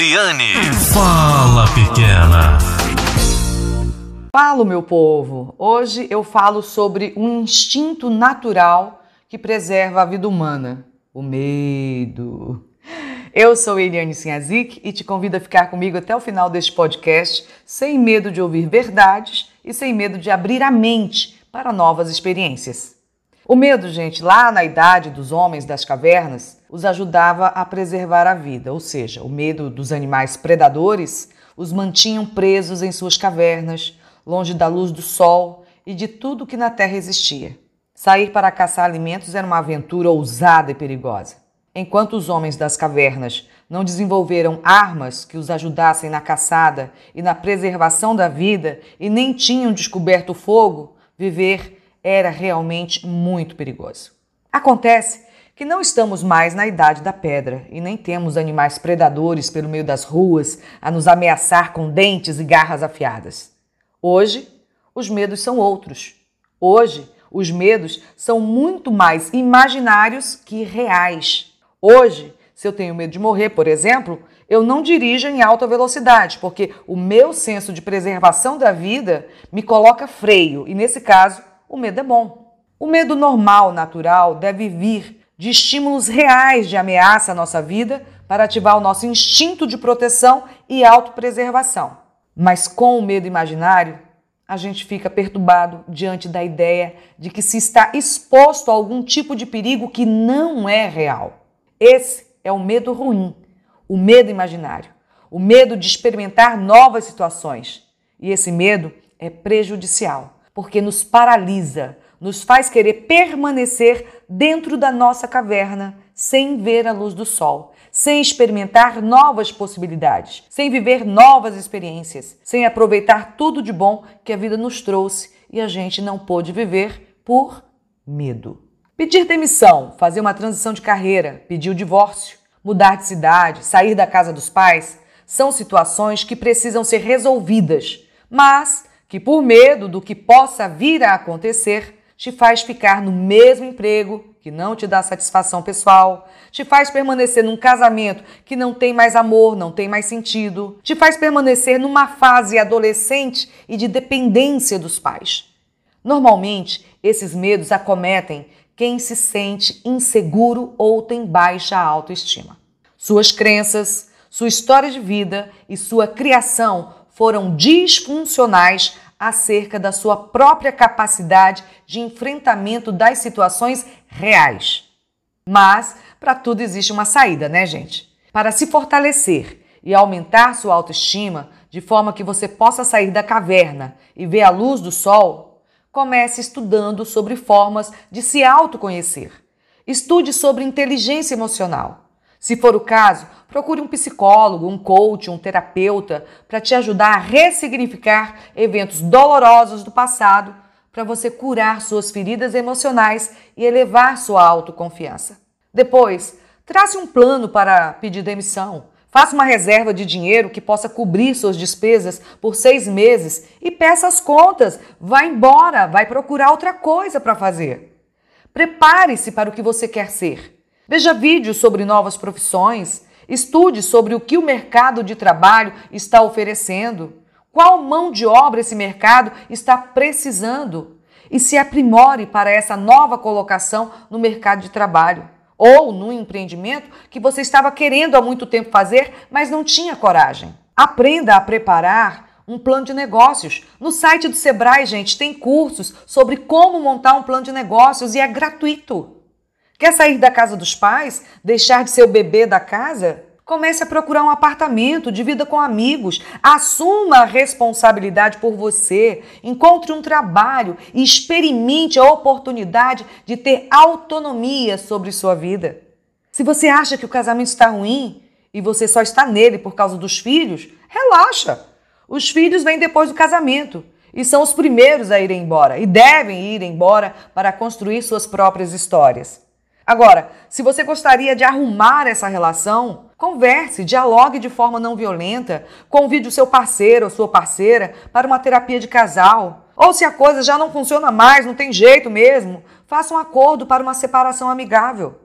Eliane. Fala, pequena. Falo, meu povo. Hoje eu falo sobre um instinto natural que preserva a vida humana: o medo. Eu sou Eliane Sinhazik e te convido a ficar comigo até o final deste podcast, sem medo de ouvir verdades e sem medo de abrir a mente para novas experiências. O medo, gente, lá na idade dos homens das cavernas, os ajudava a preservar a vida, ou seja, o medo dos animais predadores os mantinham presos em suas cavernas, longe da luz do sol e de tudo que na terra existia. Sair para caçar alimentos era uma aventura ousada e perigosa. Enquanto os homens das cavernas não desenvolveram armas que os ajudassem na caçada e na preservação da vida e nem tinham descoberto o fogo, viver era realmente muito perigoso. Acontece que não estamos mais na idade da pedra e nem temos animais predadores pelo meio das ruas a nos ameaçar com dentes e garras afiadas. Hoje, os medos são outros. Hoje, os medos são muito mais imaginários que reais. Hoje, se eu tenho medo de morrer, por exemplo, eu não dirijo em alta velocidade, porque o meu senso de preservação da vida me coloca freio e, nesse caso, o medo é bom. O medo normal, natural, deve vir de estímulos reais de ameaça à nossa vida para ativar o nosso instinto de proteção e autopreservação. Mas com o medo imaginário, a gente fica perturbado diante da ideia de que se está exposto a algum tipo de perigo que não é real. Esse é o medo ruim, o medo imaginário, o medo de experimentar novas situações. E esse medo é prejudicial porque nos paralisa, nos faz querer permanecer dentro da nossa caverna, sem ver a luz do sol, sem experimentar novas possibilidades, sem viver novas experiências, sem aproveitar tudo de bom que a vida nos trouxe e a gente não pôde viver por medo. Pedir demissão, fazer uma transição de carreira, pedir o divórcio, mudar de cidade, sair da casa dos pais, são situações que precisam ser resolvidas, mas que, por medo do que possa vir a acontecer, te faz ficar no mesmo emprego que não te dá satisfação pessoal, te faz permanecer num casamento que não tem mais amor, não tem mais sentido, te faz permanecer numa fase adolescente e de dependência dos pais. Normalmente, esses medos acometem quem se sente inseguro ou tem baixa autoestima. Suas crenças, sua história de vida e sua criação foram disfuncionais acerca da sua própria capacidade de enfrentamento das situações reais. Mas para tudo existe uma saída, né, gente? Para se fortalecer e aumentar sua autoestima de forma que você possa sair da caverna e ver a luz do sol, comece estudando sobre formas de se autoconhecer. Estude sobre inteligência emocional. Se for o caso, procure um psicólogo, um coach, um terapeuta para te ajudar a ressignificar eventos dolorosos do passado para você curar suas feridas emocionais e elevar sua autoconfiança. Depois, trace um plano para pedir demissão. Faça uma reserva de dinheiro que possa cobrir suas despesas por seis meses e peça as contas. Vá embora, vai procurar outra coisa para fazer. Prepare-se para o que você quer ser. Veja vídeos sobre novas profissões, estude sobre o que o mercado de trabalho está oferecendo, qual mão de obra esse mercado está precisando e se aprimore para essa nova colocação no mercado de trabalho ou no empreendimento que você estava querendo há muito tempo fazer, mas não tinha coragem. Aprenda a preparar um plano de negócios. No site do Sebrae, gente, tem cursos sobre como montar um plano de negócios e é gratuito. Quer sair da casa dos pais? Deixar de ser o bebê da casa? Comece a procurar um apartamento, divida com amigos, assuma a responsabilidade por você, encontre um trabalho e experimente a oportunidade de ter autonomia sobre sua vida. Se você acha que o casamento está ruim e você só está nele por causa dos filhos, relaxa. Os filhos vêm depois do casamento e são os primeiros a ir embora e devem ir embora para construir suas próprias histórias. Agora, se você gostaria de arrumar essa relação, converse, dialogue de forma não violenta, convide o seu parceiro ou sua parceira para uma terapia de casal. Ou se a coisa já não funciona mais, não tem jeito mesmo, faça um acordo para uma separação amigável.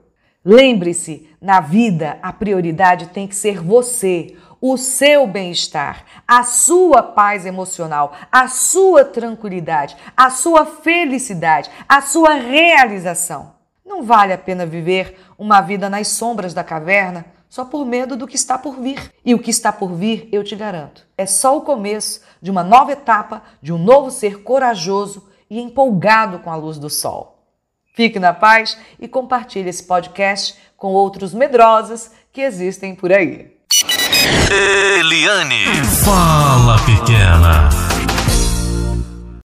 Lembre-se, na vida a prioridade tem que ser você, o seu bem-estar, a sua paz emocional, a sua tranquilidade, a sua felicidade, a sua realização. Não vale a pena viver uma vida nas sombras da caverna só por medo do que está por vir. E o que está por vir, eu te garanto, é só o começo de uma nova etapa, de um novo ser corajoso e empolgado com a luz do sol. Fique na paz e compartilhe esse podcast com outros medrosos que existem por aí. Eliane, fala pequena.